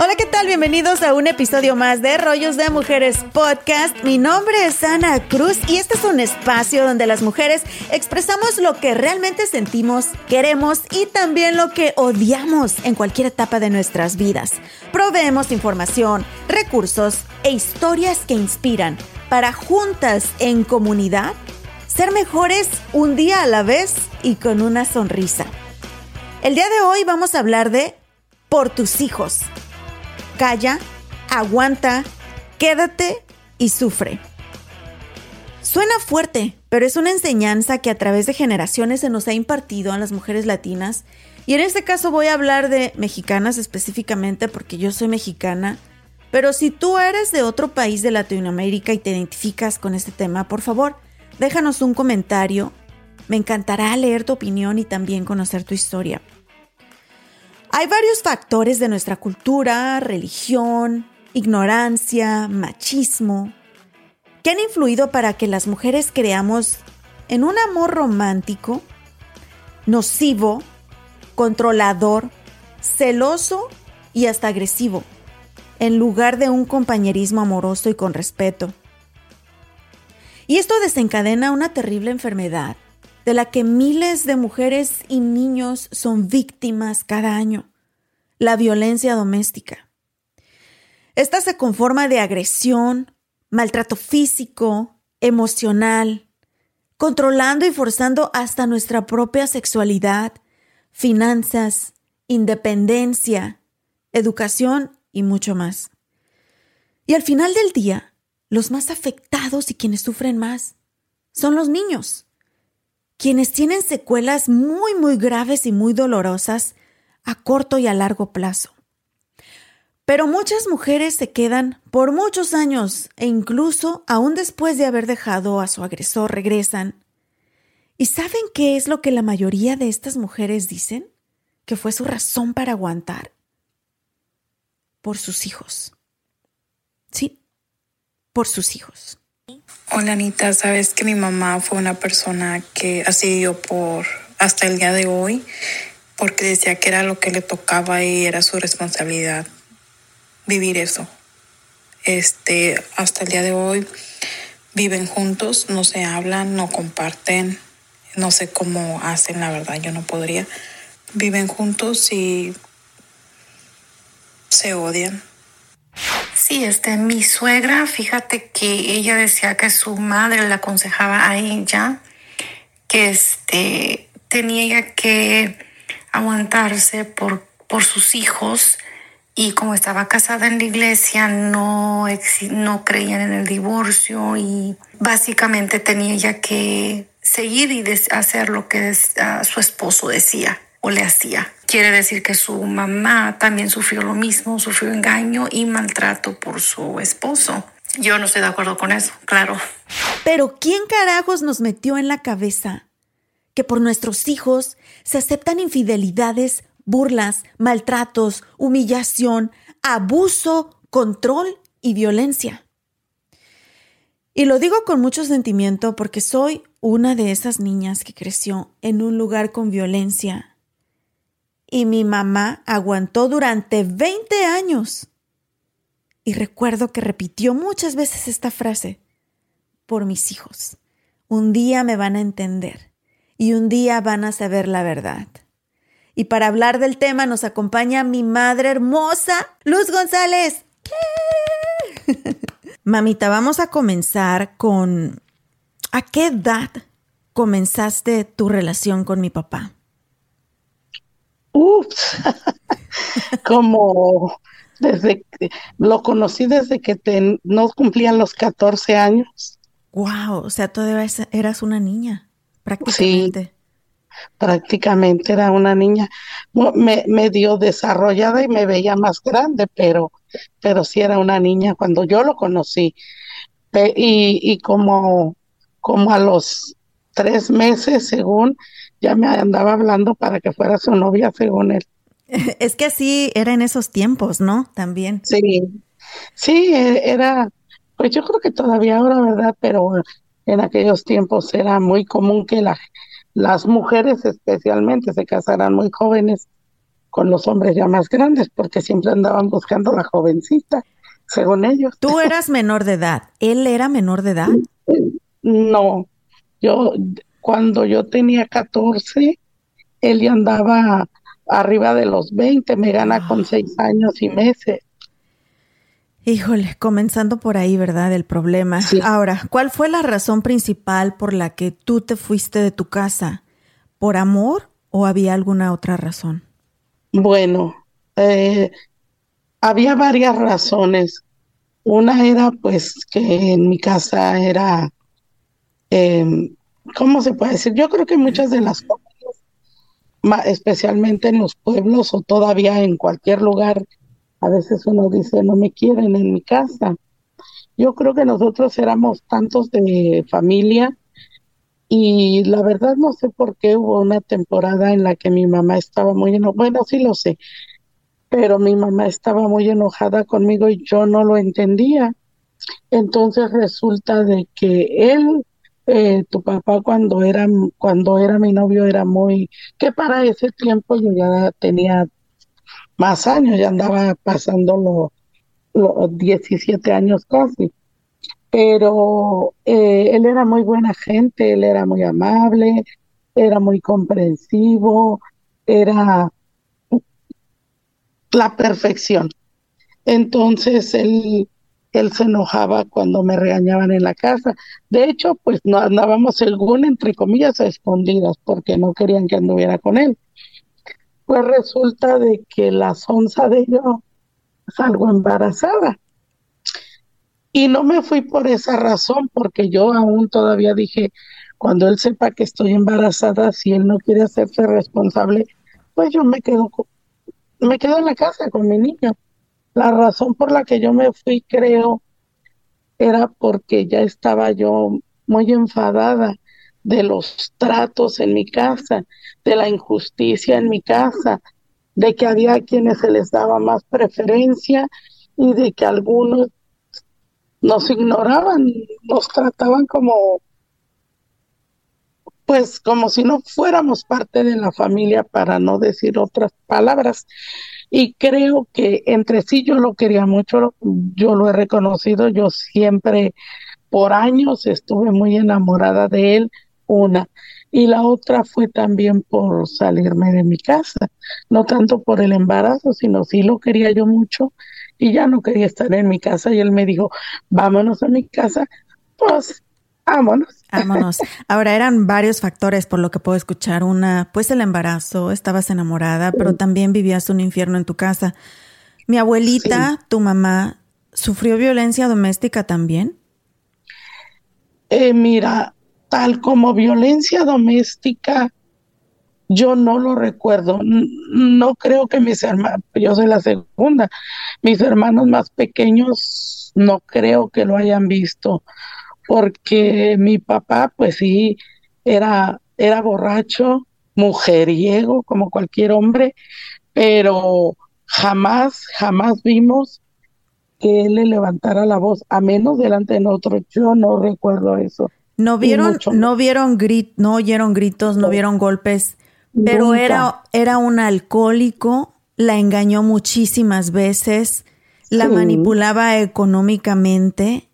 Hola, ¿qué tal? Bienvenidos a un episodio más de Rollos de Mujeres Podcast. Mi nombre es Ana Cruz y este es un espacio donde las mujeres expresamos lo que realmente sentimos, queremos y también lo que odiamos en cualquier etapa de nuestras vidas. Proveemos información, recursos e historias que inspiran para juntas en comunidad ser mejores un día a la vez y con una sonrisa. El día de hoy vamos a hablar de por tus hijos calla, aguanta, quédate y sufre. Suena fuerte, pero es una enseñanza que a través de generaciones se nos ha impartido a las mujeres latinas. Y en este caso voy a hablar de mexicanas específicamente porque yo soy mexicana. Pero si tú eres de otro país de Latinoamérica y te identificas con este tema, por favor, déjanos un comentario. Me encantará leer tu opinión y también conocer tu historia. Hay varios factores de nuestra cultura, religión, ignorancia, machismo, que han influido para que las mujeres creamos en un amor romántico, nocivo, controlador, celoso y hasta agresivo, en lugar de un compañerismo amoroso y con respeto. Y esto desencadena una terrible enfermedad de la que miles de mujeres y niños son víctimas cada año, la violencia doméstica. Esta se conforma de agresión, maltrato físico, emocional, controlando y forzando hasta nuestra propia sexualidad, finanzas, independencia, educación y mucho más. Y al final del día, los más afectados y quienes sufren más son los niños quienes tienen secuelas muy, muy graves y muy dolorosas a corto y a largo plazo. Pero muchas mujeres se quedan por muchos años e incluso aún después de haber dejado a su agresor regresan. ¿Y saben qué es lo que la mayoría de estas mujeres dicen? Que fue su razón para aguantar. Por sus hijos. Sí, por sus hijos. Hola Anita, sabes que mi mamá fue una persona que ha sido por hasta el día de hoy porque decía que era lo que le tocaba y era su responsabilidad vivir eso. Este, hasta el día de hoy viven juntos, no se hablan, no comparten, no sé cómo hacen, la verdad, yo no podría. Viven juntos y se odian. Sí, este, mi suegra, fíjate que ella decía que su madre le aconsejaba a ella que este, tenía que aguantarse por, por sus hijos y como estaba casada en la iglesia no, no creían en el divorcio y básicamente tenía ella que seguir y hacer lo que su esposo decía o le hacía. Quiere decir que su mamá también sufrió lo mismo, sufrió engaño y maltrato por su esposo. Yo no estoy de acuerdo con eso, claro. Pero ¿quién carajos nos metió en la cabeza que por nuestros hijos se aceptan infidelidades, burlas, maltratos, humillación, abuso, control y violencia? Y lo digo con mucho sentimiento porque soy una de esas niñas que creció en un lugar con violencia, y mi mamá aguantó durante 20 años. Y recuerdo que repitió muchas veces esta frase, por mis hijos. Un día me van a entender y un día van a saber la verdad. Y para hablar del tema nos acompaña mi madre hermosa, Luz González. Mamita, vamos a comenzar con ¿a qué edad comenzaste tu relación con mi papá? Ups, como desde que lo conocí desde que no cumplían los 14 años. Wow, o sea, todavía eras una niña, prácticamente. prácticamente era una niña me, medio desarrollada y me veía más grande, pero, pero sí era una niña cuando yo lo conocí. y, y como, como a los tres meses, según, ya me andaba hablando para que fuera su novia, según él. Es que así era en esos tiempos, ¿no? También. Sí, sí, e, era, pues yo creo que todavía ahora, ¿verdad? Pero en aquellos tiempos era muy común que la, las mujeres especialmente se casaran muy jóvenes con los hombres ya más grandes, porque siempre andaban buscando la jovencita, según ellos. Tú eras menor de edad, ¿él era menor de edad? No, yo cuando yo tenía 14, él ya andaba arriba de los 20, me gana con seis años y meses. Híjole, comenzando por ahí, ¿verdad? El problema. Ahora, ¿cuál fue la razón principal por la que tú te fuiste de tu casa? ¿Por amor o había alguna otra razón? Bueno, eh, había varias razones. Una era pues que en mi casa era, eh, ¿cómo se puede decir? Yo creo que muchas de las familias, especialmente en los pueblos o todavía en cualquier lugar a veces uno dice, no me quieren en mi casa. Yo creo que nosotros éramos tantos de familia y la verdad no sé por qué hubo una temporada en la que mi mamá estaba muy enojada. Bueno, sí lo sé, pero mi mamá estaba muy enojada conmigo y yo no lo entendía. Entonces resulta de que él, eh, tu papá cuando era cuando era mi novio era muy que para ese tiempo yo ya tenía más años, ya andaba pasando los 17 años casi. Pero eh, él era muy buena gente, él era muy amable, era muy comprensivo, era la perfección. Entonces él, él se enojaba cuando me regañaban en la casa. De hecho, pues no andábamos según entre comillas a escondidas porque no querían que anduviera con él. Pues resulta de que la sonza de yo salgo embarazada. Y no me fui por esa razón, porque yo aún todavía dije, cuando él sepa que estoy embarazada, si él no quiere hacerse responsable, pues yo me quedo, me quedo en la casa con mi niño. La razón por la que yo me fui, creo, era porque ya estaba yo muy enfadada de los tratos en mi casa, de la injusticia en mi casa, de que había quienes se les daba más preferencia y de que algunos nos ignoraban, nos trataban como pues como si no fuéramos parte de la familia para no decir otras palabras. Y creo que entre sí yo lo quería mucho, yo lo he reconocido, yo siempre por años estuve muy enamorada de él, una. Y la otra fue también por salirme de mi casa, no tanto por el embarazo, sino sí lo quería yo mucho y ya no quería estar en mi casa. Y él me dijo, vámonos a mi casa, pues vámonos. Vámonos. Ahora eran varios factores por lo que puedo escuchar. Una, pues el embarazo, estabas enamorada, pero también vivías un infierno en tu casa. Mi abuelita, tu mamá, ¿sufrió violencia doméstica también? Eh, mira, tal como violencia doméstica, yo no lo recuerdo. No creo que mis hermanos, yo soy la segunda, mis hermanos más pequeños no creo que lo hayan visto, porque mi papá, pues sí, era, era borracho, mujeriego, como cualquier hombre, pero jamás, jamás vimos que él le levantara la voz, a menos delante de nosotros. Yo no recuerdo eso. No vieron, no vieron grit, no oyeron gritos, no, vieron golpes, pero era, era un alcohólico, la engañó muchísimas veces, la manipulaba económicamente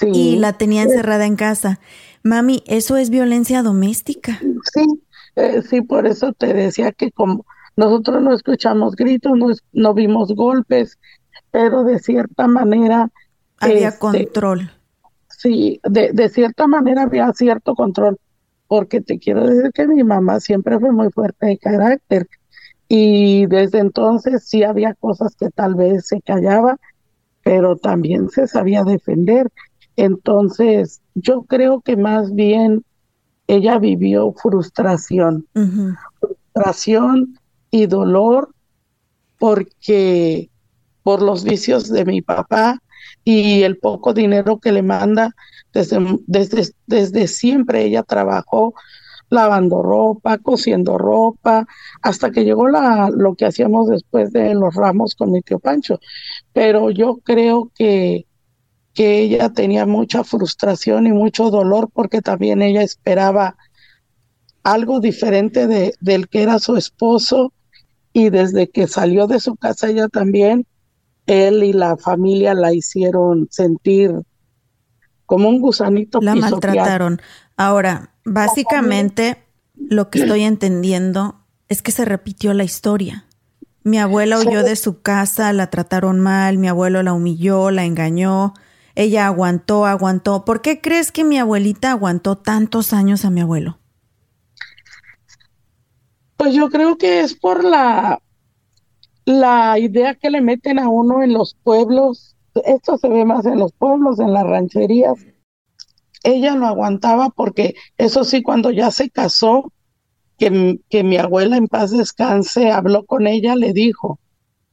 y la tenía encerrada en casa. Mami, eso es violencia doméstica. Sí, eh, sí, por eso te decía que como nosotros no escuchamos gritos, no, no vimos golpes, pero de cierta manera había este, control sí, de, de cierta manera había cierto control, porque te quiero decir que mi mamá siempre fue muy fuerte de carácter y desde entonces sí había cosas que tal vez se callaba, pero también se sabía defender. Entonces, yo creo que más bien ella vivió frustración, frustración y dolor porque por los vicios de mi papá y el poco dinero que le manda desde, desde, desde siempre ella trabajó lavando ropa, cosiendo ropa, hasta que llegó la, lo que hacíamos después de los ramos con mi tío Pancho. Pero yo creo que, que ella tenía mucha frustración y mucho dolor porque también ella esperaba algo diferente de, del que era su esposo y desde que salió de su casa ella también, él y la familia la hicieron sentir como un gusanito. La maltrataron. Ahora, básicamente lo que estoy entendiendo es que se repitió la historia. Mi abuela huyó de su casa, la trataron mal, mi abuelo la humilló, la engañó, ella aguantó, aguantó. ¿Por qué crees que mi abuelita aguantó tantos años a mi abuelo? Pues yo creo que es por la, la idea que le meten a uno en los pueblos. Esto se ve más en los pueblos, en las rancherías. Ella lo aguantaba porque, eso sí, cuando ya se casó, que, que mi abuela en paz descanse, habló con ella, le dijo,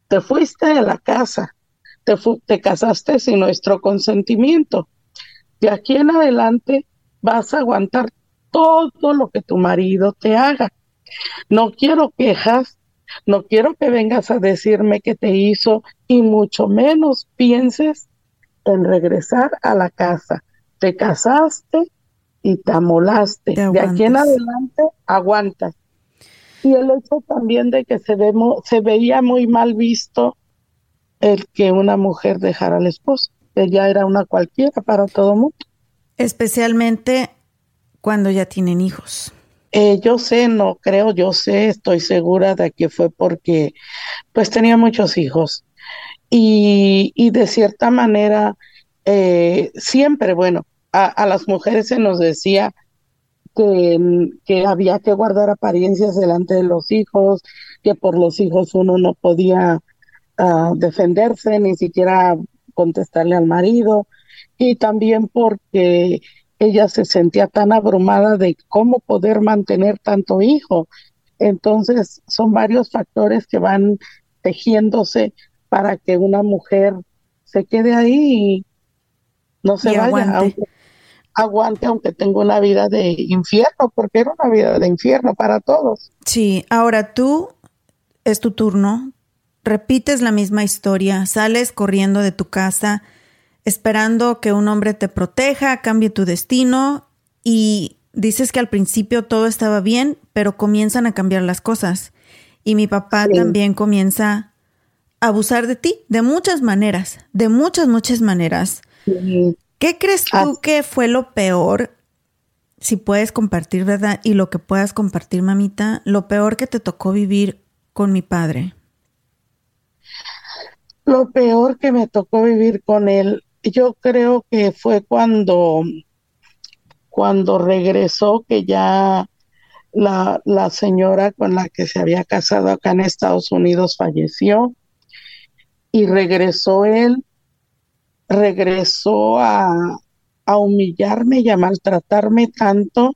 te fuiste de la casa, te, te casaste sin nuestro consentimiento. De aquí en adelante vas a aguantar todo lo que tu marido te haga. No quiero quejas, no quiero que vengas a decirme que te hizo y mucho menos pienses en regresar a la casa. Te casaste y te amolaste. de aquí en adelante aguantas. Y el hecho también de que se, se veía muy mal visto el que una mujer dejara al esposo. Ella era una cualquiera para todo mundo. Especialmente cuando ya tienen hijos. Eh, yo sé, no creo, yo sé, estoy segura de que fue porque pues tenía muchos hijos y, y de cierta manera eh, siempre, bueno, a, a, las mujeres se nos decía que, que había que guardar apariencias delante de los hijos, que por los hijos uno no podía uh, defenderse, ni siquiera contestarle al marido, y también porque ella se sentía tan abrumada de cómo poder mantener tanto hijo. Entonces, son varios factores que van tejiéndose para que una mujer se quede ahí y no se vaya, aguante. Aunque, aguante, aunque tenga una vida de infierno, porque era una vida de infierno para todos. Sí, ahora tú, es tu turno, repites la misma historia, sales corriendo de tu casa, esperando que un hombre te proteja, cambie tu destino y dices que al principio todo estaba bien, pero comienzan a cambiar las cosas. Y mi papá sí. también comienza a abusar de ti de muchas maneras, de muchas, muchas maneras. Sí. ¿Qué crees tú ah. que fue lo peor? Si puedes compartir, ¿verdad? Y lo que puedas compartir, mamita, lo peor que te tocó vivir con mi padre. Lo peor que me tocó vivir con él yo creo que fue cuando, cuando regresó, que ya la, la señora con la que se había casado acá en Estados Unidos falleció y regresó él, regresó a, a humillarme y a maltratarme tanto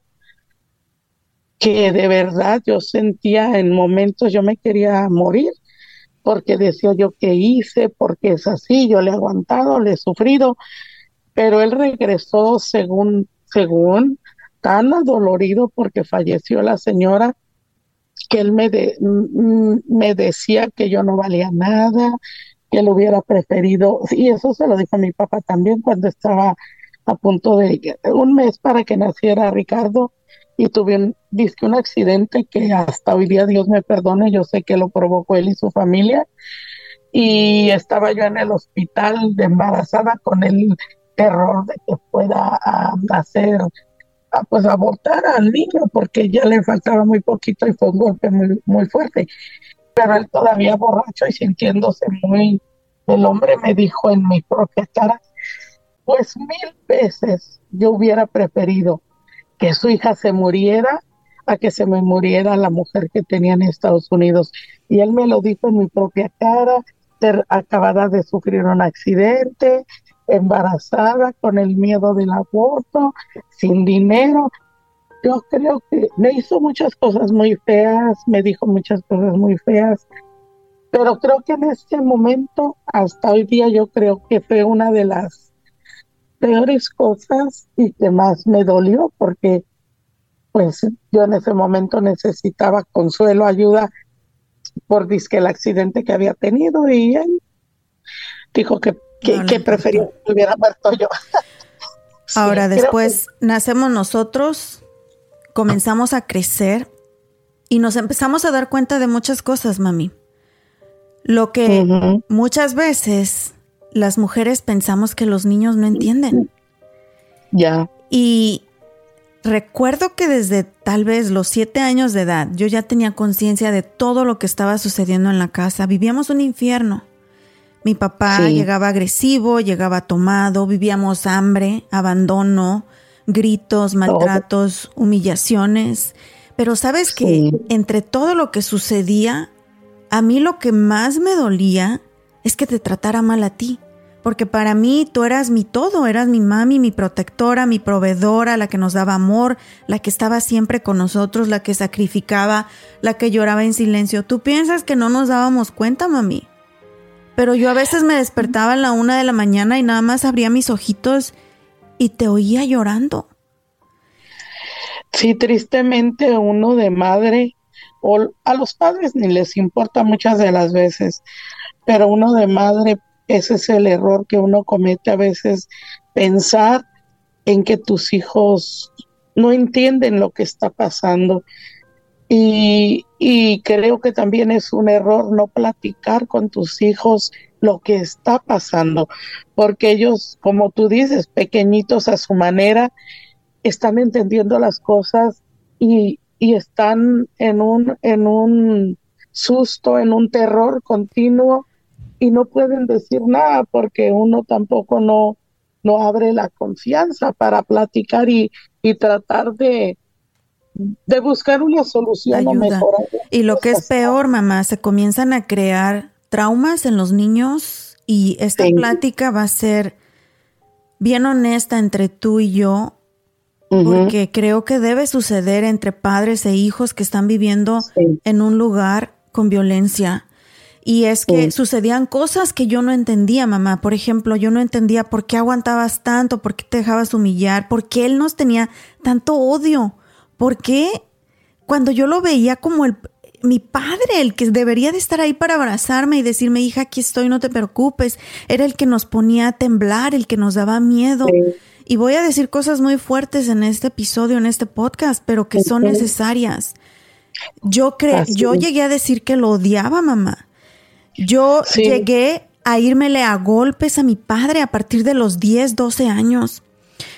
que de verdad yo sentía en momentos yo me quería morir porque decía yo que hice, porque es así, yo le he aguantado, le he sufrido, pero él regresó según, según, tan adolorido porque falleció la señora, que él me, de, me decía que yo no valía nada, que él hubiera preferido, y eso se lo dijo a mi papá también cuando estaba a punto de un mes para que naciera Ricardo, y tuve un, un accidente que hasta hoy día Dios me perdone, yo sé que lo provocó él y su familia. Y estaba yo en el hospital de embarazada con el terror de que pueda hacer, pues abortar al niño, porque ya le faltaba muy poquito y fue un golpe muy, muy fuerte. Pero él todavía borracho y sintiéndose muy, el hombre me dijo en mi propia cara, pues mil veces yo hubiera preferido que su hija se muriera a que se me muriera la mujer que tenía en Estados Unidos. Y él me lo dijo en mi propia cara, acabada de sufrir un accidente, embarazada, con el miedo del aborto, sin dinero. yo creo que me hizo muchas cosas muy feas, me dijo muchas cosas muy feas, pero creo que en este momento, hasta hoy día, yo creo que fue una de las peores cosas y que más me dolió porque pues yo en ese momento necesitaba consuelo, ayuda por disque el accidente que había tenido y él dijo que, que, prefería que hubiera muerto yo. Ahora, después nacemos nosotros, comenzamos a crecer y nos empezamos a dar cuenta de muchas cosas, mami. Lo que muchas veces las mujeres pensamos que los niños no entienden. Ya. Y recuerdo que desde tal vez los siete años de edad yo ya tenía conciencia de todo lo que estaba sucediendo en la casa. Vivíamos un infierno. Mi papá llegaba agresivo, llegaba tomado, vivíamos hambre, abandono, gritos, maltratos, humillaciones. Pero sabes que entre todo lo que sucedía, a mí lo que más me dolía es que te tratara mal a ti. Porque para mí tú eras mi todo, eras mi mami, mi protectora, mi proveedora, la que nos daba amor, la que estaba siempre con nosotros, la que sacrificaba, la que lloraba en silencio. ¿Tú piensas que no nos dábamos cuenta, mami? Pero yo a veces me despertaba a la una de la mañana y nada más abría mis ojitos y te oía llorando. Sí, tristemente uno de madre, o a los padres ni les importa muchas de las veces, pero uno de madre, ese es el error que uno comete a veces, pensar en que tus hijos no entienden lo que está pasando. Y, y creo que también es un error no platicar con tus hijos lo que está pasando, porque ellos, como tú dices, pequeñitos a su manera, están entendiendo las cosas y, y están en un, en un susto, en un terror continuo y no pueden decir nada porque uno tampoco no, no abre la confianza para platicar y, y tratar de, de buscar una solución o mejorar. Y lo que es peor, mamá, se comienzan a crear traumas en los niños y esta plática va a ser bien honesta entre tú y yo, porque creo que debe suceder entre padres e hijos que están viviendo en un lugar con violencia. Y es que sucedían cosas que yo no entendía, mamá. Por ejemplo, yo no entendía por qué aguantabas tanto, por qué te dejabas humillar, por qué él nos tenía tanto odio, por qué cuando yo lo veía como el, mi padre, el que debería de estar ahí para abrazarme y decirme, hija, aquí estoy, no te preocupes. Era el que nos ponía a temblar, el que nos daba miedo. Y voy a decir cosas muy fuertes en este episodio, en este podcast, pero que son necesarias. Yo cre yo llegué a decir que lo odiaba, mamá. Yo llegué a írmele a golpes a mi padre a partir de los 10, 12 años.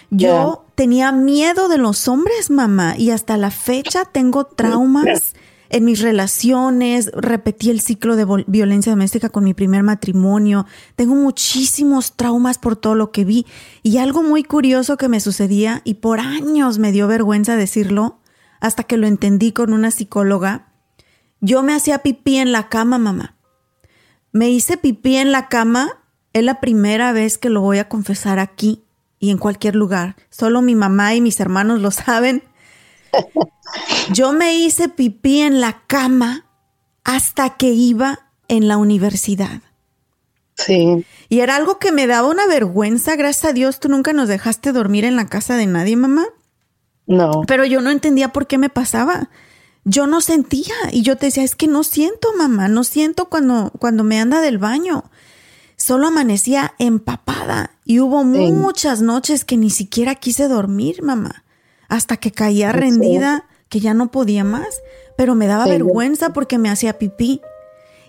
Yo tenía miedo de los hombres, mamá, y hasta la fecha tengo traumas en mis relaciones, repetí el ciclo de violencia doméstica con mi primer matrimonio, tengo muchísimos traumas por todo lo que vi. Y algo muy curioso que me sucedía y por años me dio vergüenza decirlo hasta que lo entendí con una psicóloga, yo me hacía pipí en la cama, mamá. Me hice pipí en la cama, es la primera vez que lo voy a confesar aquí y en cualquier lugar. Solo mi mamá y mis hermanos lo saben yo me hice pipí en la cama hasta que iba en la universidad. Sí. Y era algo que me daba una vergüenza. Gracias a Dios, tú nunca nos dejaste dormir en la casa de nadie, mamá. No. Pero yo no entendía por qué me pasaba. Yo no sentía y yo te decía, es que no siento, mamá, no siento cuando, cuando me anda del baño. Solo amanecía empapada y hubo muchas noches que ni siquiera quise dormir, mamá hasta que caía rendida, que ya no podía más, pero me daba vergüenza porque me hacía pipí.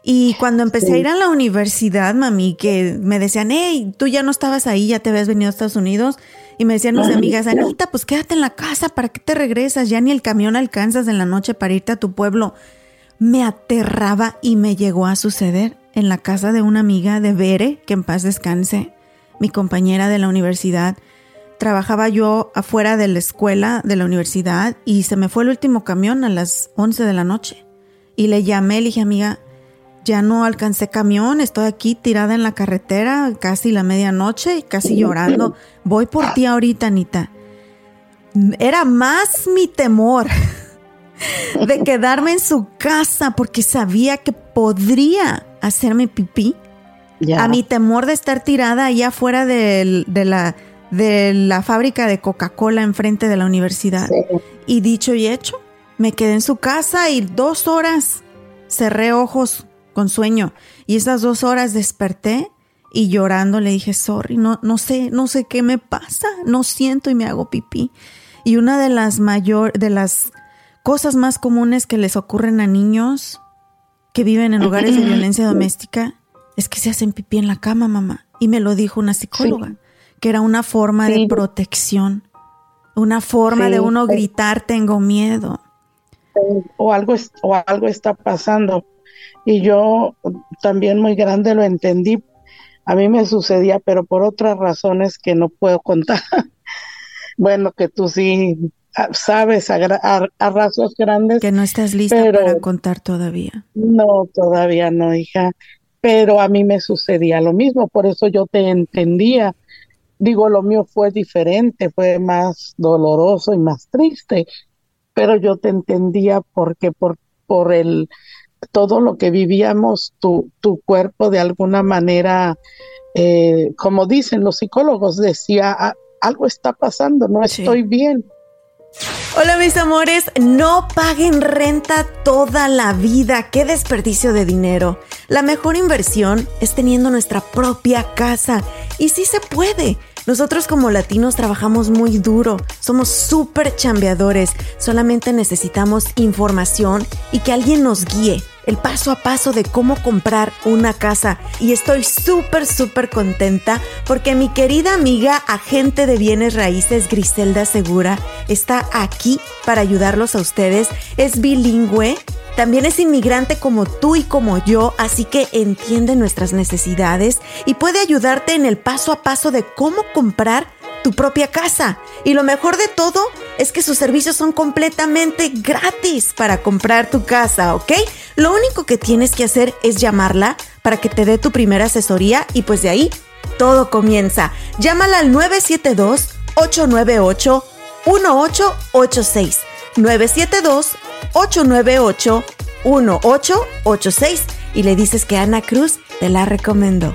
Y cuando empecé a ir a la universidad, mami, que me decían, hey, tú ya no estabas ahí, ya te habías venido a Estados Unidos. Y me decían mis amigas, Anita, pues quédate en la casa, ¿para qué te regresas? Ya ni el camión alcanzas en la noche para irte a tu pueblo. Me aterraba y me llegó a suceder en la casa de una amiga de Bere, que en paz descanse, mi compañera de la universidad trabajaba yo afuera de la escuela, de la universidad, y se me fue el último camión a las 11 de la noche. Y le llamé, le dije, amiga, ya no alcancé camión, estoy aquí tirada en la carretera, casi la medianoche, casi llorando. Voy por ti ahorita, Anita. era más mi temor de quedarme en su casa porque sabía que podría hacerme pipí a mi temor de estar tirada allá afuera de, la, de la fábrica de Coca-Cola enfrente de la universidad. Y dicho y hecho, me quedé en su casa y dos horas cerré ojos con sueño. Y esas dos horas desperté y llorando le dije, sorry, no, no sé, no sé qué me pasa, no siento y me hago pipí. Y una de las mayor, de las cosas más comunes que les ocurren a niños que viven en lugares de violencia doméstica es que se hacen pipí en la cama, mamá. Y me lo dijo una psicóloga, que era una forma de protección, una forma de uno gritar, tengo miedo. O algo, o algo está pasando. Y yo también muy grande lo entendí. A mí me sucedía, pero por otras razones que no puedo contar. bueno, que tú sí ah, sabes a, a, rasgos grandes. Que no estás lista para contar todavía. No, todavía no, hija pero a mí me sucedía lo mismo, por eso yo te entendía. Digo, lo mío fue diferente, fue más doloroso y más triste, pero yo te entendía porque por, por el todo lo que vivíamos, tu, tu cuerpo de alguna manera, eh, como dicen los psicólogos, decía, ah, algo está pasando, no estoy bien. Hola mis amores, no paguen renta toda la vida, qué desperdicio de dinero. La mejor inversión es teniendo nuestra propia casa y sí se puede. Nosotros como latinos trabajamos muy duro, somos súper chambeadores, solamente necesitamos información y que alguien nos guíe el paso a paso de cómo comprar una casa. Y estoy súper, súper contenta porque mi querida amiga agente de bienes raíces Griselda Segura está aquí para ayudarlos a ustedes. Es bilingüe. También es inmigrante como tú y como yo, así que entiende nuestras necesidades y puede ayudarte en el paso a paso de cómo comprar tu propia casa. Y lo mejor de todo es que sus servicios son completamente gratis para comprar tu casa, ¿ok? Lo único que tienes que hacer es llamarla para que te dé tu primera asesoría y pues de ahí todo comienza. Llámala al 972-898-1886. 972-898-1886 y le dices que Ana Cruz te la recomendó.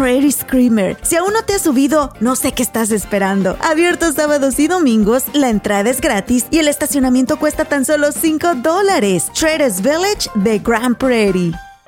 Prairie Screamer. Si aún no te has subido, no sé qué estás esperando. Abierto sábados y domingos, la entrada es gratis y el estacionamiento cuesta tan solo 5 dólares. Traders Village de Grand Prairie.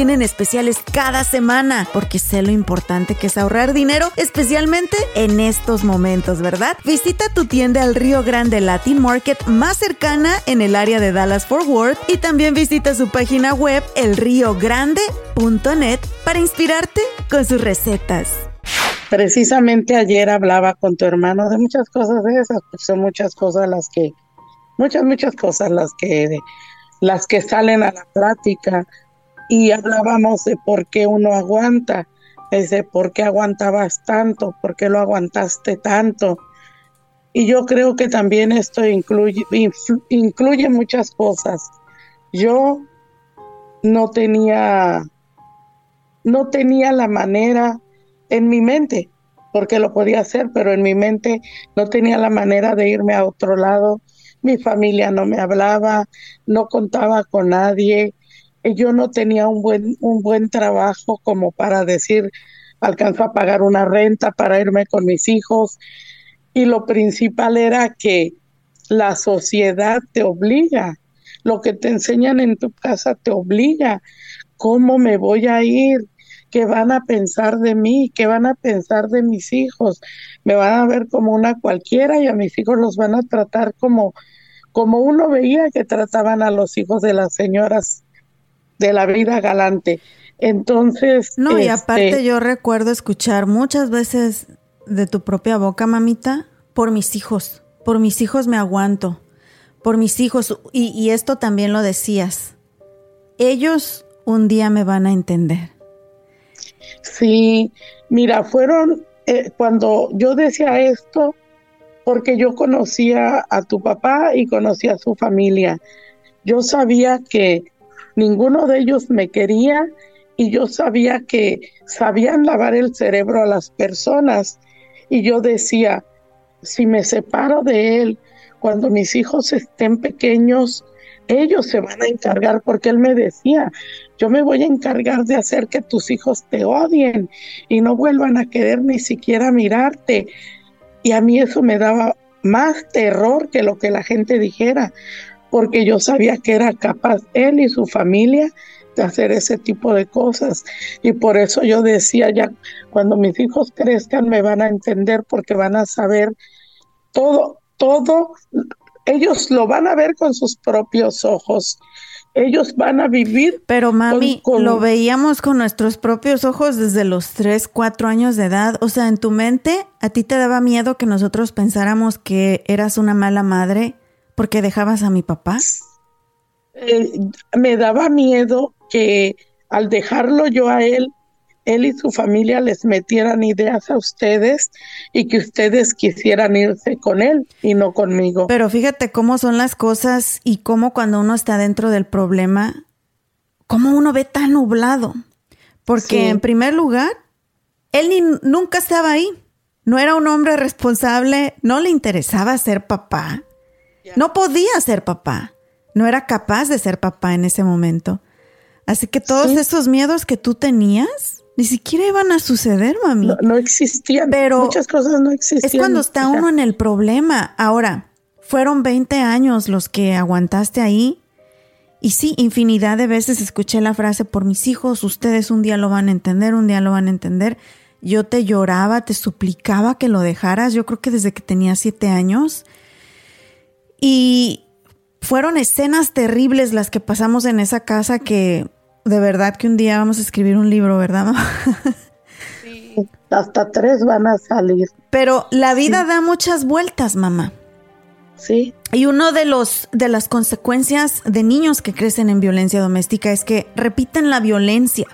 tienen especiales cada semana, porque sé lo importante que es ahorrar dinero, especialmente en estos momentos, ¿verdad? Visita tu tienda al Río Grande Latin Market más cercana en el área de Dallas Fort Worth y también visita su página web elriogrande.net para inspirarte con sus recetas. Precisamente ayer hablaba con tu hermano de muchas cosas de esas, pues son muchas cosas las que, muchas, muchas cosas las que, las que salen a la plática y hablábamos de por qué uno aguanta, de por qué aguantabas tanto, por qué lo aguantaste tanto. Y yo creo que también esto incluye, incluye muchas cosas. Yo no tenía, no tenía la manera en mi mente, porque lo podía hacer, pero en mi mente no tenía la manera de irme a otro lado. Mi familia no me hablaba, no contaba con nadie, yo no tenía un buen, un buen trabajo como para decir, alcanzo a pagar una renta para irme con mis hijos. Y lo principal era que la sociedad te obliga, lo que te enseñan en tu casa te obliga. ¿Cómo me voy a ir? ¿Qué van a pensar de mí? ¿Qué van a pensar de mis hijos? Me van a ver como una cualquiera y a mis hijos los van a tratar como, como uno veía que trataban a los hijos de las señoras de la vida galante. Entonces. No, y aparte este yo recuerdo escuchar muchas veces de tu propia boca, mamita, por mis hijos. Por mis hijos me aguanto. Por mis hijos. Y, y esto también lo decías. Ellos un día me van a entender. Sí, mira, fueron eh, cuando yo decía esto, porque yo conocía a tu papá y conocía a su familia. Yo sabía que ninguno de ellos me quería y yo sabía que sabían lavar el cerebro a las personas y yo decía, si me separo de él cuando mis hijos estén pequeños, ellos se van a encargar porque él me decía, yo me voy a encargar de hacer que tus hijos te odien y no vuelvan a querer ni siquiera mirarte. Y a mí eso me daba más terror que lo que la gente dijera, porque yo sabía que era capaz él y su familia de hacer ese tipo de cosas. Y por eso yo decía, ya cuando mis hijos crezcan me van a entender porque van a saber todo, todo, ellos lo van a ver con sus propios ojos. Ellos van a vivir. Pero mami, lo veíamos con nuestros propios ojos desde los 3, 4 años de edad. O sea, en tu mente, ¿a ti te daba miedo que nosotros pensáramos que eras una mala madre porque dejabas a mi papá? Eh, me daba miedo que al dejarlo yo a él, él y su familia les metieran ideas a ustedes y que ustedes quisieran irse con él y no conmigo. Pero fíjate cómo son las cosas y cómo cuando uno está dentro del problema, cómo uno ve tan nublado. Porque en primer lugar, él ni, nunca estaba ahí. No era un hombre responsable, no le interesaba ser papá. No podía ser papá. No era capaz de ser papá en ese momento. Así que todos esos miedos que tú tenías ni siquiera iban a suceder, mami. No, existían. Pero muchas cosas no existían. Es cuando está uno en el problema. Ahora, fueron 20 años los que aguantaste ahí. Y sí, infinidad de veces escuché la frase por mis hijos, ustedes un día lo van a entender, un día lo van a entender. Yo te lloraba, te suplicaba que lo dejaras, yo creo que desde que tenía siete años. Y fueron escenas terribles las que pasamos en esa casa que de verdad que un día vamos a escribir un libro, ¿verdad? Mamá? Sí. Hasta tres van a salir. Pero la vida da muchas vueltas, mamá. Sí. Y uno de los de las consecuencias de niños que crecen en violencia doméstica es que repiten la violencia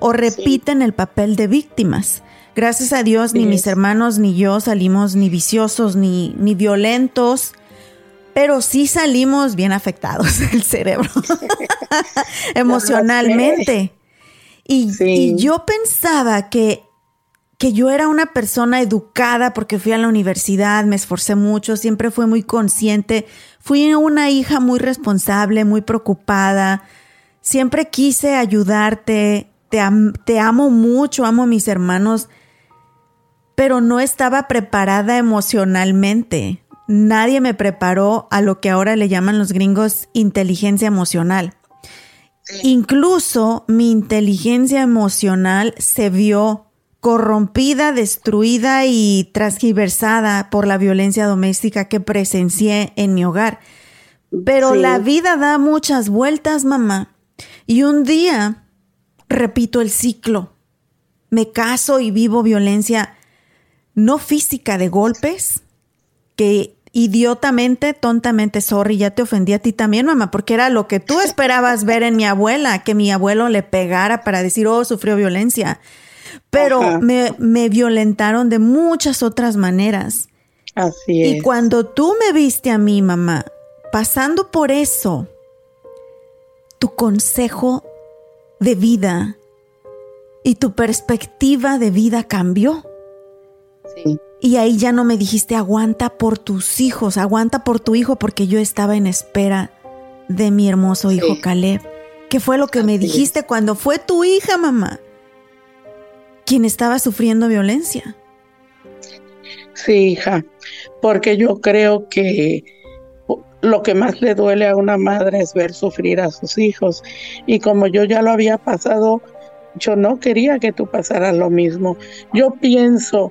o repiten el papel de víctimas. Gracias a Dios, ni mis hermanos ni yo salimos ni viciosos ni, ni violentos pero sí salimos bien afectados el cerebro emocionalmente. Y, yo pensaba que, que yo era una persona educada porque fui a la universidad, me esforcé mucho, siempre fui muy consciente, fui una hija muy responsable, muy preocupada, siempre quise ayudarte, te, te amo mucho, amo a mis hermanos, pero no estaba preparada emocionalmente nadie me preparó a lo que ahora le llaman los gringos inteligencia emocional. Incluso mi inteligencia emocional se vio corrompida, destruida y transgiversada por la violencia doméstica que presencié en mi hogar. Pero la vida da muchas vueltas, mamá. Y un día repito el ciclo. Me caso y vivo violencia no física de golpes, que idiotamente, tontamente, sorry, ya te ofendí a ti también, mamá, porque era lo que tú esperabas ver en mi abuela, que mi abuelo le pegara para decir, oh, sufrió violencia. Pero me, me, violentaron de muchas otras maneras. Así es. Y cuando tú me viste a mí, mamá, pasando por eso, tu consejo de vida y tu perspectiva de vida cambió. Sí. Y ahí ya no me dijiste, aguanta por tus hijos, aguanta por tu hijo, porque yo estaba en espera de mi hermoso hijo Caleb. ¿Qué fue lo que me dijiste cuando fue tu hija, mamá? Quien estaba sufriendo violencia. Sí, hija, porque yo creo que lo que más le duele a una madre es ver sufrir a sus hijos. Y como yo ya lo había pasado, yo no quería que tú pasaras lo mismo. Yo pienso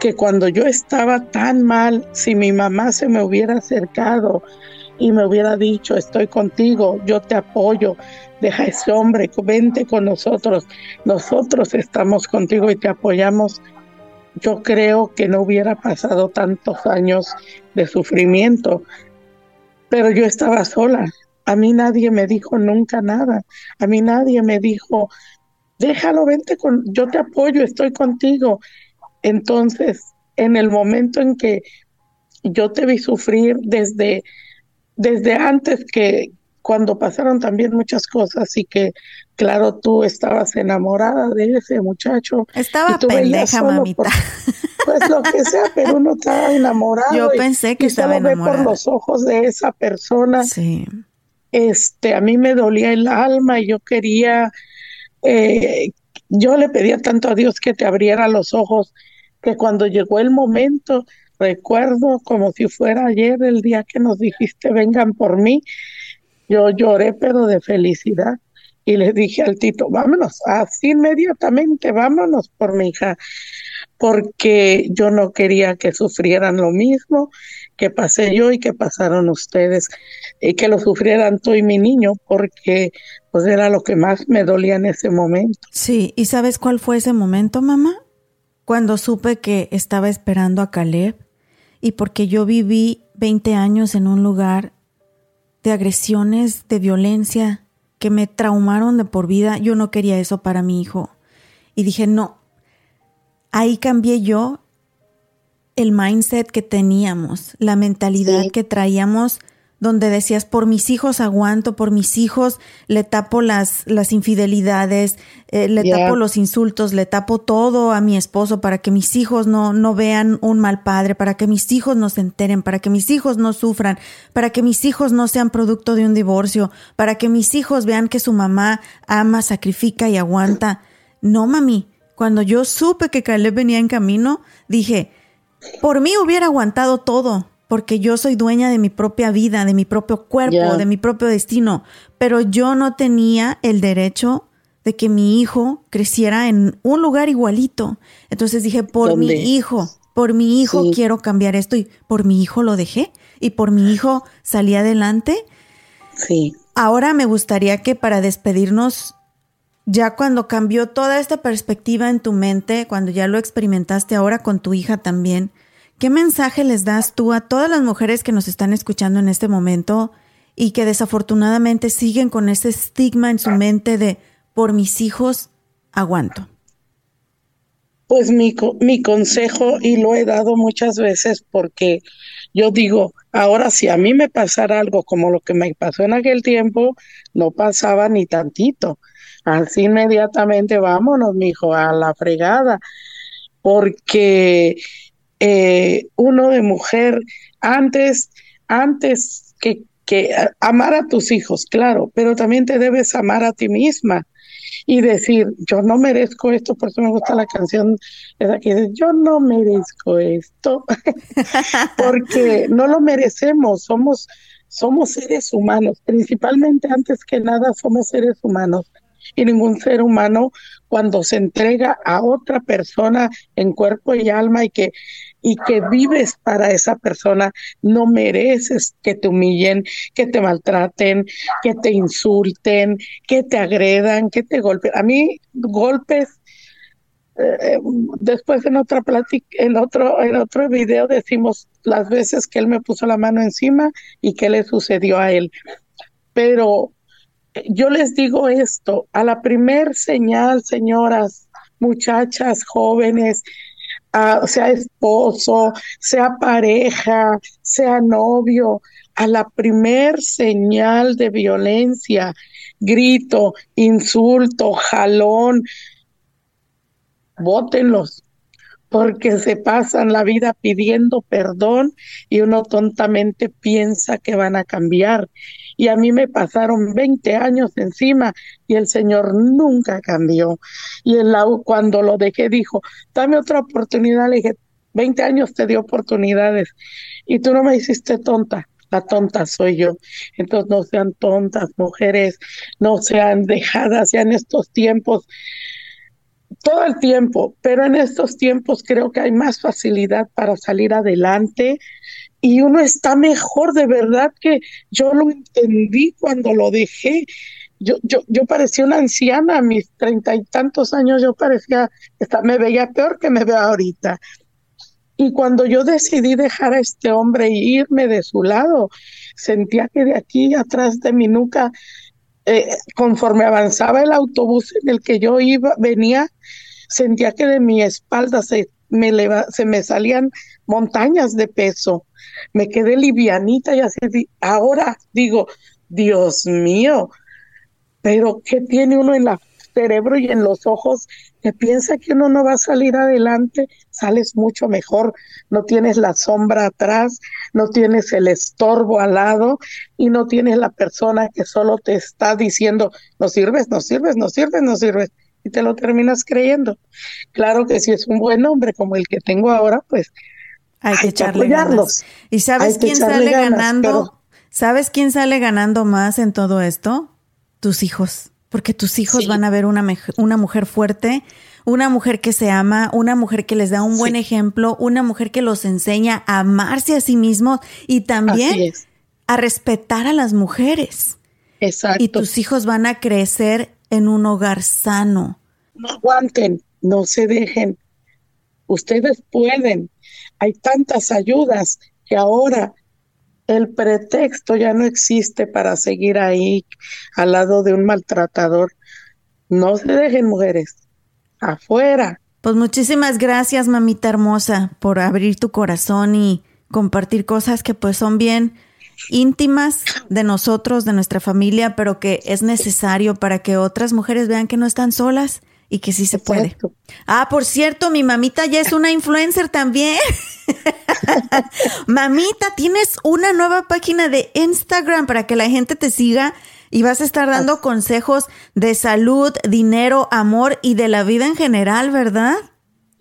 que cuando yo estaba tan mal, si mi mamá se me hubiera acercado y me hubiera dicho, estoy contigo, yo te apoyo, deja ese hombre, vente con nosotros, nosotros estamos contigo y te apoyamos, yo creo que no hubiera pasado tantos años de sufrimiento pero yo estaba sola. A mí nadie me dijo nunca nada. A mí nadie me dijo, déjalo, vente con, yo te apoyo, estoy contigo. Entonces, en el momento en que yo te vi sufrir desde, desde antes que cuando pasaron también muchas cosas y que, claro, tú estabas enamorada de ese muchacho. Estaba pendeja, mamita. pues lo que sea, pero uno estaba enamorado. Yo pensé que estaba enamorada. por los ojos de esa persona. Sí. Este, a mí me dolía el alma y yo quería, eh, yo le pedía tanto a Dios que te abriera los ojos, que cuando llegó el momento, recuerdo como si fuera ayer el día que nos dijiste vengan por mí, yo lloré pero de felicidad y le dije al Tito, vámonos, así inmediatamente, vámonos por mi hija porque yo no quería que sufrieran lo mismo que pasé yo y que pasaron ustedes, y que lo sufrieran tú y mi niño, porque pues era lo que más me dolía en ese momento. Sí, ¿y sabes cuál fue ese momento, mamá? Cuando supe que estaba esperando a Caleb y porque yo viví 20 años en un lugar de agresiones, de violencia, que me traumaron de por vida, yo no quería eso para mi hijo. Y dije, no, ahí cambié yo el mindset que teníamos, la mentalidad que traíamos, donde decías, por mis hijos aguanto, por mis hijos le tapo las, las infidelidades, eh, le tapo los insultos, le tapo todo a mi esposo para que mis hijos no, no vean un mal padre, para que mis hijos no se enteren, para que mis hijos no sufran, para que mis hijos no sean producto de un divorcio, para que mis hijos vean que su mamá ama, sacrifica y aguanta. No, mami, cuando yo supe que Caleb venía en camino, dije, por mí hubiera aguantado todo, porque yo soy dueña de mi propia vida, de mi propio cuerpo, de mi propio destino, pero yo no tenía el derecho de que mi hijo creciera en un lugar igualito. Entonces dije, por mi hijo, por mi hijo quiero cambiar esto y por mi hijo lo dejé y por mi hijo salí adelante. Sí. Ahora me gustaría que para despedirnos ya cuando cambió toda esta perspectiva en tu mente, cuando ya lo experimentaste ahora con tu hija también, ¿qué mensaje les das tú a todas las mujeres que nos están escuchando en este momento y que desafortunadamente siguen con ese estigma en su mente de por mis hijos aguanto? Pues mi, mi consejo, y lo he dado muchas veces porque yo digo, ahora si a mí me pasara algo como lo que me pasó en aquel tiempo, no pasaba ni tantito Así inmediatamente vámonos, mijo, a la fregada, porque eh, uno de mujer, antes, antes que, que amar a tus hijos, claro, pero también te debes amar a ti misma y decir, yo no merezco esto, por eso me gusta la canción esa que dice, yo no merezco esto, porque no lo merecemos, somos, somos seres humanos, principalmente antes que nada somos seres humanos y ningún ser humano cuando se entrega a otra persona en cuerpo y alma y que y que vives para esa persona, no mereces que te humillen, que te maltraten, que te insulten, que te agredan, que te golpeen. A mí golpes eh, después en otra plática, en otro, en otro video decimos las veces que él me puso la mano encima y qué le sucedió a él. Pero yo les digo esto, a la primer señal, señoras, muchachas, jóvenes, sea esposo, sea pareja, sea novio, a la primer señal de violencia, grito, insulto, jalón, bótenlos, porque se pasan la vida pidiendo perdón y uno tontamente piensa que van a cambiar y a mí me pasaron 20 años encima y el Señor nunca cambió. Y el, cuando lo dejé dijo, dame otra oportunidad, le dije, 20 años te di oportunidades y tú no me hiciste tonta. la tonta soy yo. Entonces no sean tontas, mujeres, no sean dejadas ya en estos tiempos, todo el tiempo, pero en estos tiempos creo que hay más facilidad para salir adelante y uno está mejor, de verdad que yo lo entendí cuando lo dejé. Yo, yo, yo parecía una anciana a mis treinta y tantos años, yo parecía, me veía peor que me veo ahorita. Y cuando yo decidí dejar a este hombre e irme de su lado, sentía que de aquí atrás de mi nuca, eh, conforme avanzaba el autobús en el que yo iba, venía, sentía que de mi espalda se me, se me salían montañas de peso. Me quedé livianita y así, ahora digo, Dios mío, pero ¿qué tiene uno en el cerebro y en los ojos que piensa que uno no va a salir adelante, sales mucho mejor, no tienes la sombra atrás, no tienes el estorbo al lado y no tienes la persona que solo te está diciendo, no sirves, no sirves, no sirves, no sirves, y te lo terminas creyendo. Claro que si es un buen hombre como el que tengo ahora, pues hay, que echarle ganas. ¿Y sabes quién sale ganando? ¿Sabes quién sale ganando más en todo esto? Tus hijos porque tus hijos van a ver una, una mujer fuerte, una mujer que se ama, una mujer que les da un buen ejemplo, una mujer que los enseña a amarse a sí mismos y también a respetar a las mujeres. Exacto. Y tus hijos van a crecer en un hogar sano. No aguanten, no se dejen. Ustedes pueden. Hay tantas ayudas que ahora el pretexto ya no existe para seguir ahí al lado de un maltratador. No se dejen mujeres. Afuera. Pues muchísimas gracias, mamita hermosa, por abrir tu corazón y compartir cosas que pues son bien íntimas de nosotros, de nuestra familia, pero que es necesario para que otras mujeres vean que no están solas y que sí se puede. Ah, por cierto, mi mamita ya es una influencer también. mamita, tienes una nueva página de Instagram para que la gente te siga y vas a estar dando consejos de salud, dinero, amor y de la vida en general, ¿verdad?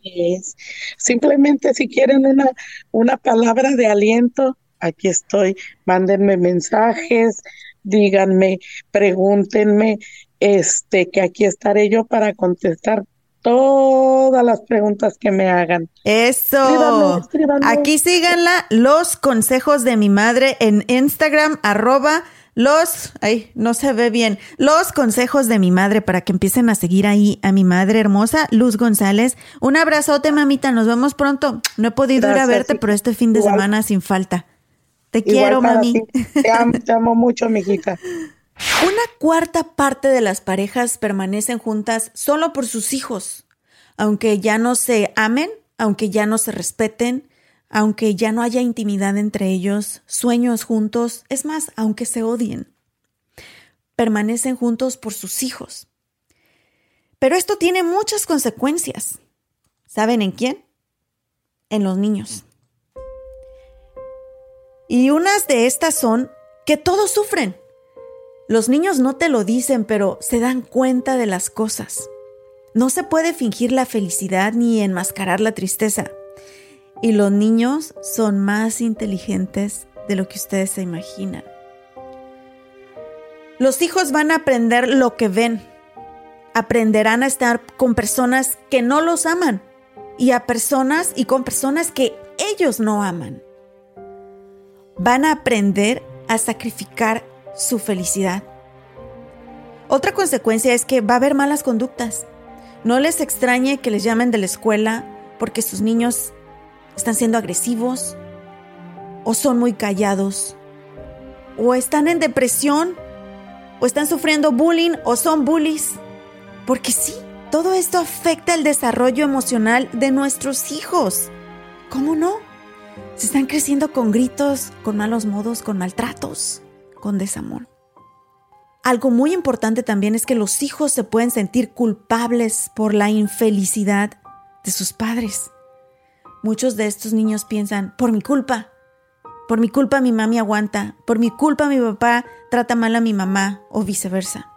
Es. Simplemente si quieren una, una palabra de aliento, aquí estoy. Mándenme mensajes, díganme, pregúntenme este, que aquí estaré yo para contestar todas las preguntas que me hagan. Eso. Aquí síganla, los consejos de mi madre en Instagram, arroba los, ay, no se ve bien, los consejos de mi madre para que empiecen a seguir ahí a mi madre hermosa, Luz González. Un abrazote, mamita, nos vemos pronto. No he podido ir a verte, pero este fin de semana sin falta. Te quiero, mami. Te amo, te amo mucho, mijita. Una cuarta parte de las parejas permanecen juntas solo por sus hijos, aunque ya no se amen, aunque ya no se respeten, aunque ya no haya intimidad entre ellos, sueños juntos, es más, aunque se odien. Permanecen juntos por sus hijos. Pero esto tiene muchas consecuencias. ¿Saben en quién? En los niños. Y unas de estas son que todos sufren. Los niños no te lo dicen, pero se dan cuenta de las cosas. No se puede fingir la felicidad ni enmascarar la tristeza. Y los niños son más inteligentes de lo que ustedes se imaginan. Los hijos van a aprender lo que ven. Aprenderán a estar con personas que no los aman y a personas y con personas que ellos no aman. Van a aprender a sacrificar su felicidad. Otra consecuencia es que va a haber malas conductas. No les extrañe que les llamen de la escuela porque sus niños están siendo agresivos o son muy callados o están en depresión o están sufriendo bullying o son bullies. Porque sí, todo esto afecta el desarrollo emocional de nuestros hijos. ¿Cómo no? Se están creciendo con gritos, con malos modos, con maltratos con desamor. Algo muy importante también es que los hijos se pueden sentir culpables por la infelicidad de sus padres. Muchos de estos niños piensan, por mi culpa, por mi culpa mi mami aguanta, por mi culpa mi papá trata mal a mi mamá o viceversa.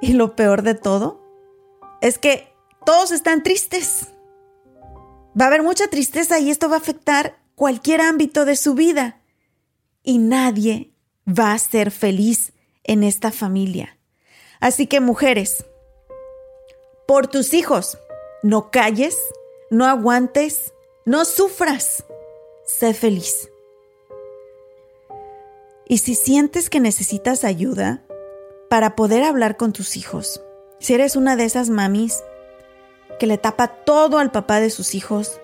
Y lo peor de todo es que todos están tristes. Va a haber mucha tristeza y esto va a afectar cualquier ámbito de su vida y nadie va a ser feliz en esta familia. Así que mujeres, por tus hijos, no calles, no aguantes, no sufras, sé feliz. Y si sientes que necesitas ayuda para poder hablar con tus hijos, si eres una de esas mamis que le tapa todo al papá de sus hijos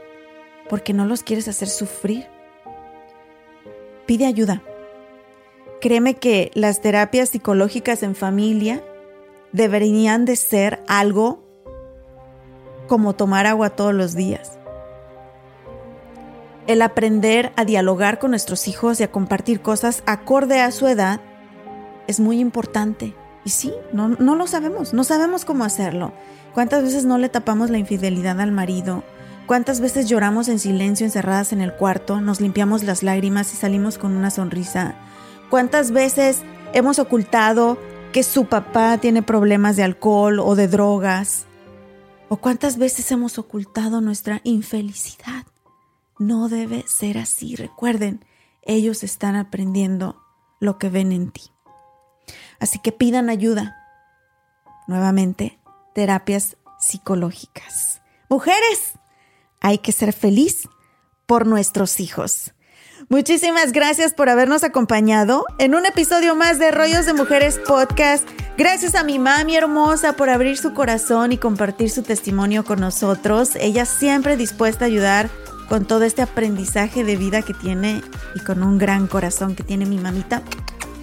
porque no los quieres hacer sufrir, pide ayuda. Créeme que las terapias psicológicas en familia deberían de ser algo como tomar agua todos los días. El aprender a dialogar con nuestros hijos y a compartir cosas acorde a su edad es muy importante. Y sí, no, no lo sabemos, no sabemos cómo hacerlo. ¿Cuántas veces no le tapamos la infidelidad al marido? ¿Cuántas veces lloramos en silencio encerradas en el cuarto, nos limpiamos las lágrimas y salimos con una sonrisa? ¿Cuántas veces hemos ocultado que su papá tiene problemas de alcohol o de drogas? ¿O cuántas veces hemos ocultado nuestra infelicidad? No debe ser así. Recuerden, ellos están aprendiendo lo que ven en ti. Así que pidan ayuda. Nuevamente, terapias psicológicas. Mujeres, hay que ser feliz por nuestros hijos. Muchísimas gracias por habernos acompañado en un episodio más de Rollos de Mujeres Podcast. Gracias a mi mami hermosa por abrir su corazón y compartir su testimonio con nosotros. Ella siempre dispuesta a ayudar con todo este aprendizaje de vida que tiene y con un gran corazón que tiene mi mamita.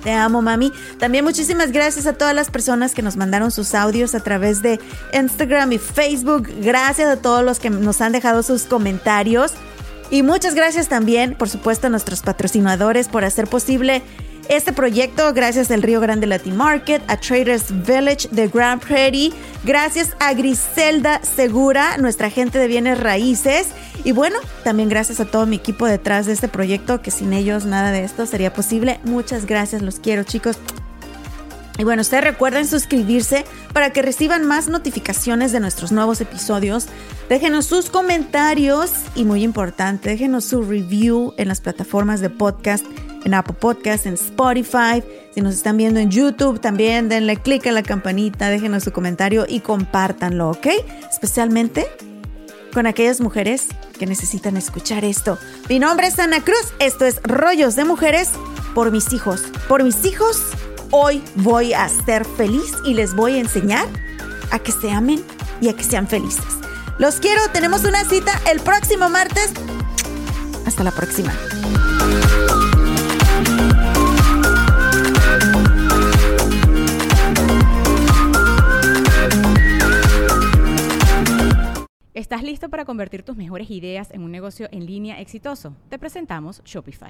Te amo, mami. También muchísimas gracias a todas las personas que nos mandaron sus audios a través de Instagram y Facebook. Gracias a todos los que nos han dejado sus comentarios. Y muchas gracias también, por supuesto, a nuestros patrocinadores por hacer posible este proyecto. Gracias al Río Grande Latin Market, a Traders Village de Grand Prairie. Gracias a Griselda Segura, nuestra agente de bienes raíces. Y bueno, también gracias a todo mi equipo detrás de este proyecto, que sin ellos nada de esto sería posible. Muchas gracias, los quiero, chicos. Y bueno, ustedes recuerden suscribirse para que reciban más notificaciones de nuestros nuevos episodios. Déjenos sus comentarios y muy importante, déjenos su review en las plataformas de podcast, en Apple Podcast, en Spotify. Si nos están viendo en YouTube, también denle click a la campanita, déjenos su comentario y compártanlo, ¿ok? Especialmente con aquellas mujeres que necesitan escuchar esto. Mi nombre es Ana Cruz, esto es Rollos de Mujeres por mis hijos, por mis hijos Hoy voy a ser feliz y les voy a enseñar a que se amen y a que sean felices. Los quiero, tenemos una cita el próximo martes. Hasta la próxima. ¿Estás listo para convertir tus mejores ideas en un negocio en línea exitoso? Te presentamos Shopify.